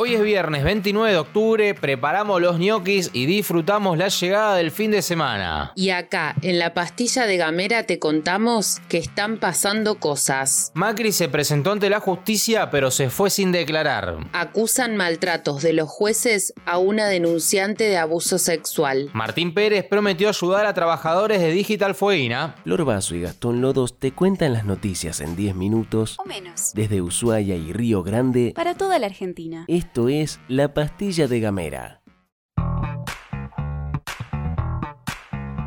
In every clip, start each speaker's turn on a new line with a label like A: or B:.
A: Hoy es viernes 29 de octubre, preparamos los ñoquis y disfrutamos la llegada del fin de semana.
B: Y acá, en la pastilla de Gamera, te contamos que están pasando cosas.
A: Macri se presentó ante la justicia, pero se fue sin declarar.
B: Acusan maltratos de los jueces a una denunciante de abuso sexual.
A: Martín Pérez prometió ayudar a trabajadores de Digital Fueguina.
C: Lor Basso y Gastón Lodos te cuentan las noticias en 10 minutos
D: O menos.
C: desde Ushuaia y Río Grande.
D: Para toda la Argentina.
C: Esto es La Pastilla de Gamera.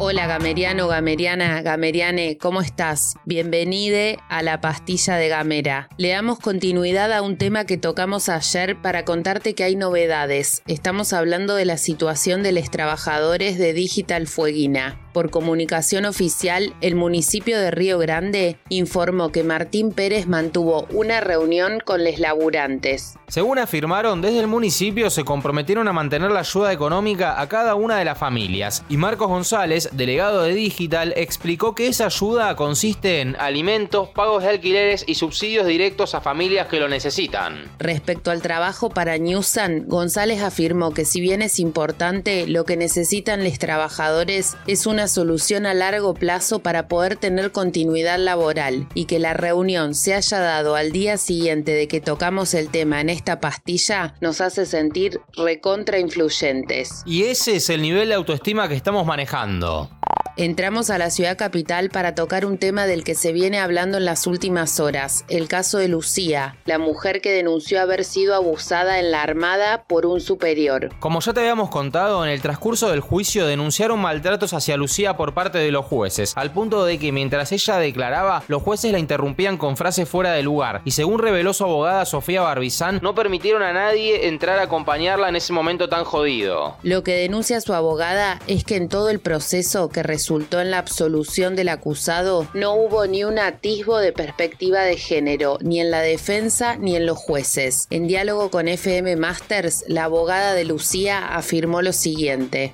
B: Hola Gameriano, Gameriana, Gameriane, ¿cómo estás? Bienvenide a la pastilla de Gamera. Le damos continuidad a un tema que tocamos ayer para contarte que hay novedades. Estamos hablando de la situación de los trabajadores de Digital Fueguina. Por comunicación oficial, el municipio de Río Grande informó que Martín Pérez mantuvo una reunión con los laburantes.
A: Según afirmaron, desde el municipio se comprometieron a mantener la ayuda económica a cada una de las familias. Y Marcos González, delegado de Digital, explicó que esa ayuda consiste en alimentos, pagos de alquileres y subsidios directos a familias que lo necesitan.
B: Respecto al trabajo para Newsan, González afirmó que si bien es importante, lo que necesitan los trabajadores es una solución a largo plazo para poder tener continuidad laboral y que la reunión se haya dado al día siguiente de que tocamos el tema en esta pastilla nos hace sentir recontra influyentes.
A: Y ese es el nivel de autoestima que estamos manejando.
B: Entramos a la ciudad capital para tocar un tema del que se viene hablando en las últimas horas, el caso de Lucía, la mujer que denunció haber sido abusada en la Armada por un superior.
A: Como ya te habíamos contado, en el transcurso del juicio denunciaron maltratos hacia Lucía por parte de los jueces, al punto de que mientras ella declaraba, los jueces la interrumpían con frases fuera de lugar, y según reveló su abogada Sofía Barbizán, no permitieron a nadie entrar a acompañarla en ese momento tan jodido.
B: Lo que denuncia su abogada es que en todo el proceso que resultó en la absolución del acusado no hubo ni un atisbo de perspectiva de género, ni en la defensa ni en los jueces. En diálogo con FM Masters, la abogada de Lucía afirmó lo siguiente.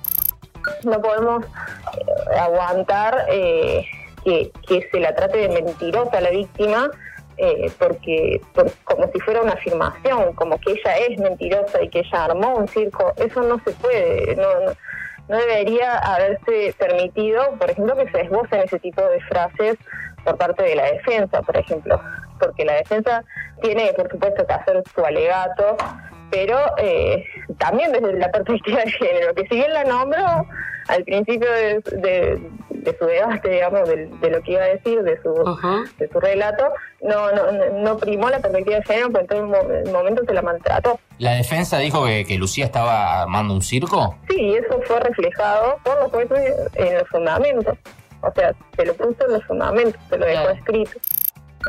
E: no podemos eh, aguantar eh, que, se la trate de mentirosa a la víctima eh, porque por- como si fuera una afirmación, como que ella es mentirosa y que ella armó un circo, eso no se puede, no, no, no debería haberse permitido, por ejemplo, que se esbocen ese tipo de frases por parte de la defensa, por ejemplo, porque la defensa tiene, por supuesto, que hacer su alegato, pero eh, también desde la perspectiva de género, que si bien la nombro al principio de, de- de su debate, digamos, de, de lo que iba a decir, de su, de su relato, no, no, no- no primó la perspectiva de género, pero en todo el mo- el momento se la maltrató.
F: ¿La defensa dijo que, que Lucía estaba armando un circo?
E: Sí, eso fue reflejado por los jueces en los fundamentos. O sea, se lo puso en los fundamentos, se lo dejó escrito.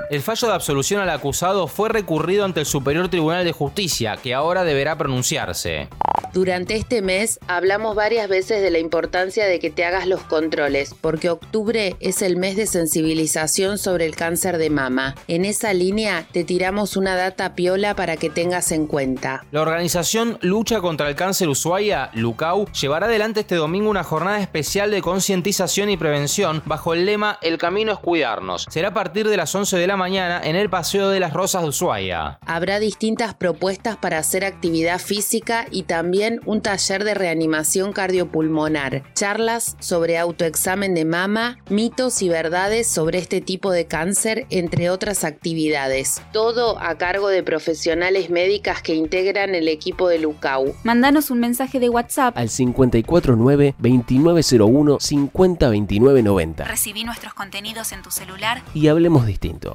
A: El fallo de absolución al acusado fue recurrido ante el Superior Tribunal de Justicia, que ahora deberá pronunciarse.
B: Durante este mes hablamos varias veces de la importancia de que te hagas los controles, porque octubre es el mes de sensibilización sobre el cáncer de mama. En esa línea te tiramos una data piola para que tengas en cuenta.
A: La organización Lucha contra el Cáncer Ushuaia, LUCAU, llevará adelante este domingo una jornada especial de concientización y prevención bajo el lema El camino es cuidarnos. Será a partir de las 11 de la mañana en el Paseo de las Rosas de Ushuaia.
B: Habrá distintas propuestas para hacer actividad física y también un taller de reanimación cardiopulmonar, charlas sobre autoexamen de mama, mitos y verdades sobre este tipo de cáncer, entre otras actividades. Todo a cargo de profesionales médicas que integran el equipo de Lucau.
D: Mandanos un mensaje de WhatsApp.
C: Al 549-2901-502990.
D: Recibí nuestros contenidos en tu celular.
C: Y hablemos distinto.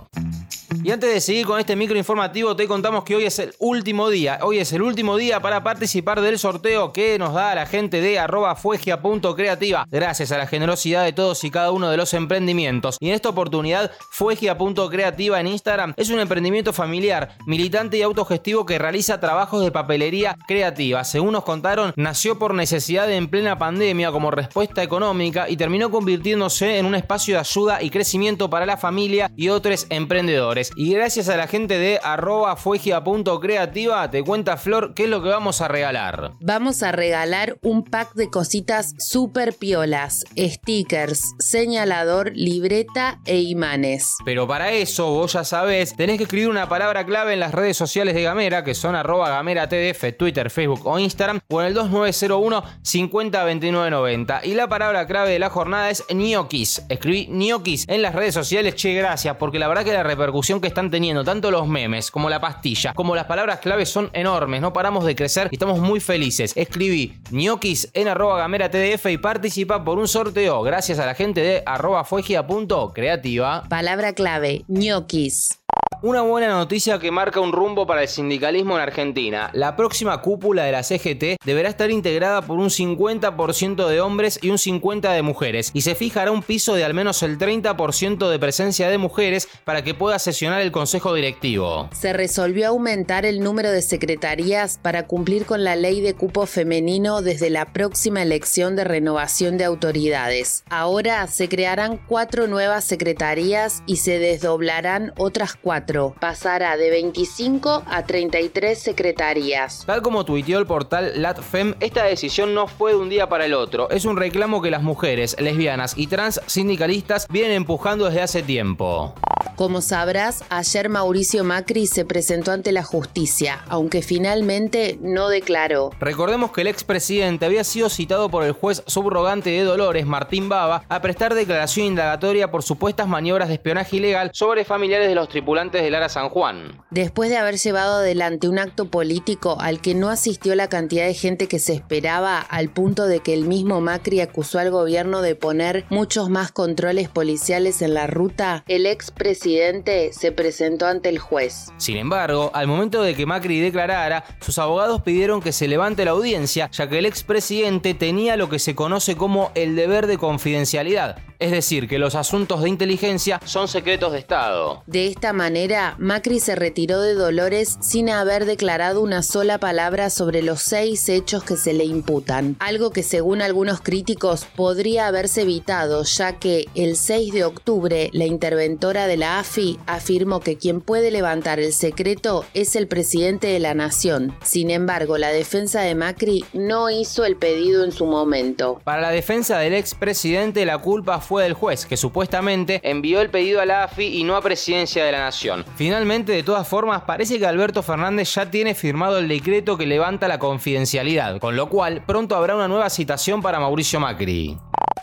C: し。
A: Y antes de seguir con este micro informativo, te contamos que hoy es el último día. Hoy es el último día para participar del sorteo que nos da la gente de arroba fuegia.creativa. Gracias a la generosidad de todos y cada uno de los emprendimientos. Y en esta oportunidad, fuegia.creativa en Instagram es un emprendimiento familiar, militante y autogestivo que realiza trabajos de papelería creativa. Según nos contaron, nació por necesidad en plena pandemia como respuesta económica y terminó convirtiéndose en un espacio de ayuda y crecimiento para la familia y otros jóvenes Y gracias a la gente de arroba fuegia.creativa, te cuenta Flor qué es lo que vamos a regalar.
B: Vamos a regalar un pack de cositas super piolas, stickers, señalador, libreta e imanes.
A: Pero para eso, vos ya sabés, tenés que escribir una palabra clave en las redes sociales de Gamera, que son arroba gamera tdf, Twitter, Facebook o Instagram, o en el 2901 502990. Y la palabra clave de la jornada es ñoquis. Escribí ñoquis en las redes sociales, che, gracias, porque la verdad que la repercusión que están teniendo tanto los memes como la pastilla, como las palabras clave son enormes, no paramos de crecer y estamos muy felices. Escribí ñoquis en arroba gamera tdf y participa por un sorteo gracias a la gente de arroba fuegia.creativa.
B: Palabra clave, ñoquis.
A: Una buena noticia que marca un rumbo para el sindicalismo en Argentina. La próxima cúpula de la CGT deberá estar integrada por un 50% de hombres y un 50% de mujeres, y se fijará un piso de al menos el 30% de presencia de mujeres para que pueda sesionar el Consejo Directivo.
B: Se resolvió aumentar el número de secretarías para cumplir con la ley de cupo femenino desde la próxima elección de renovación de autoridades. Ahora se crearán cuatro nuevas secretarías y se desdoblarán otras cuatro pasará de 25 a 33 secretarías.
A: Tal como tuiteó el portal LatFem, esta decisión no fue de un día para el otro. Es un reclamo que las mujeres, lesbianas y trans sindicalistas vienen empujando desde hace tiempo.
B: Como sabrás, ayer Mauricio Macri se presentó ante la justicia, aunque finalmente no declaró.
A: Recordemos que el expresidente había sido citado por el juez subrogante de Dolores, Martín Baba, a prestar declaración indagatoria por supuestas maniobras de espionaje ilegal sobre familiares de los tripulantes de Lara San Juan.
B: Después de haber llevado adelante un acto político al que no asistió la cantidad de gente que se esperaba, al punto de que el mismo Macri acusó al gobierno de poner muchos más controles policiales en la ruta, el expresidente se presentó ante el juez.
A: Sin embargo, al momento de que Macri declarara, sus abogados pidieron que se levante la audiencia, ya que el expresidente tenía lo que se conoce como el deber de confidencialidad, es decir, que los asuntos de inteligencia son secretos de Estado.
B: De esta manera, Macri se retiró de Dolores sin haber declarado una sola palabra sobre los seis hechos que se le imputan, algo que según algunos críticos podría haberse evitado, ya que el 6 de octubre la interventora de la AFI afirmó que quien puede levantar el secreto es el presidente de la nación. Sin embargo, la defensa de Macri no hizo el pedido en su momento.
A: Para la defensa del expresidente, la culpa fue del juez, que supuestamente envió el pedido a la AFI y no a Presidencia de la Nación. Finalmente, de todas formas, parece que Alberto Fernández ya tiene firmado el decreto que levanta la confidencialidad, con lo cual pronto habrá una nueva citación para Mauricio Macri.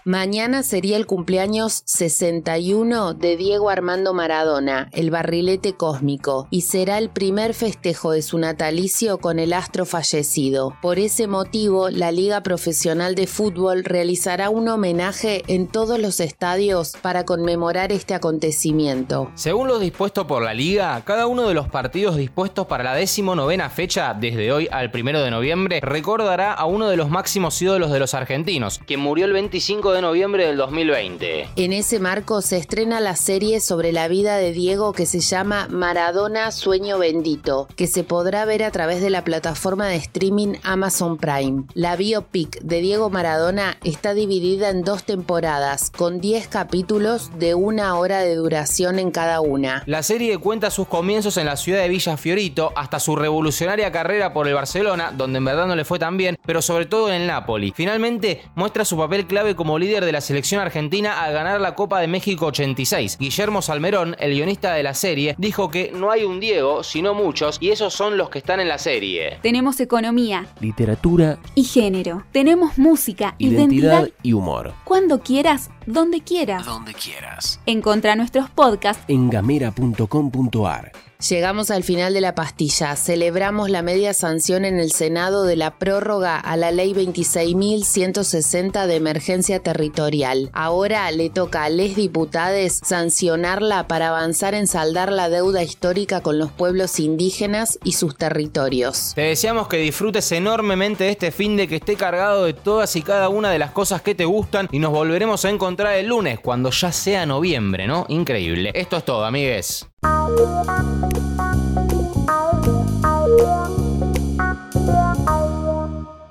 B: Mañana sería el cumpleaños 61 de Diego Armando Maradona, el barrilete cósmico, y será el primer festejo de su natalicio con el astro fallecido. Por ese motivo, la Liga Profesional de Fútbol realizará un homenaje en todos los estadios para conmemorar este acontecimiento.
A: Según lo dispuesto por la Liga, cada uno de los partidos dispuestos para la decimonovena fecha, desde hoy al primero de noviembre, recordará a uno de los máximos ídolos de los argentinos, quien murió el 25 de noviembre del 2020.
B: En ese marco se estrena la serie sobre la vida de Diego que se llama Maradona Sueño Bendito, que se podrá ver a través de la plataforma de streaming Amazon Prime. La biopic de Diego Maradona está dividida en dos temporadas, con 10 capítulos de una hora de duración en cada una.
A: La serie cuenta sus comienzos en la ciudad de Villa Fiorito hasta su revolucionaria carrera por el Barcelona, donde en verdad no le fue tan bien, pero sobre todo en el Napoli. Finalmente muestra su papel clave como líder de la selección argentina al ganar la Copa de México 86. Guillermo Salmerón, el guionista de la serie, dijo que no hay un Diego, sino muchos, y esos son los que están en la serie.
D: Tenemos economía
C: Literatura,
D: y género. Tenemos música,
C: identidad
D: identidad,
C: y humor.
D: cuando quieras, donde quieras.
C: Donde quieras.
D: Encontra nuestros podcasts
C: En gamera.com.ar.
B: Llegamos al final de la pastilla. Celebramos la media sanción en el Senado de la prórroga a la ley 26.160 de emergencia Ahora le toca a les diputades sancionarla para avanzar en saldar la deuda histórica con los pueblos indígenas y sus territorios.
A: Te deseamos que disfrutes enormemente de este fin de que esté cargado de todas y cada una de las cosas que te gustan y nos volveremos a encontrar el lunes cuando ya sea noviembre, ¿no? Increíble. Esto es todo, amigues.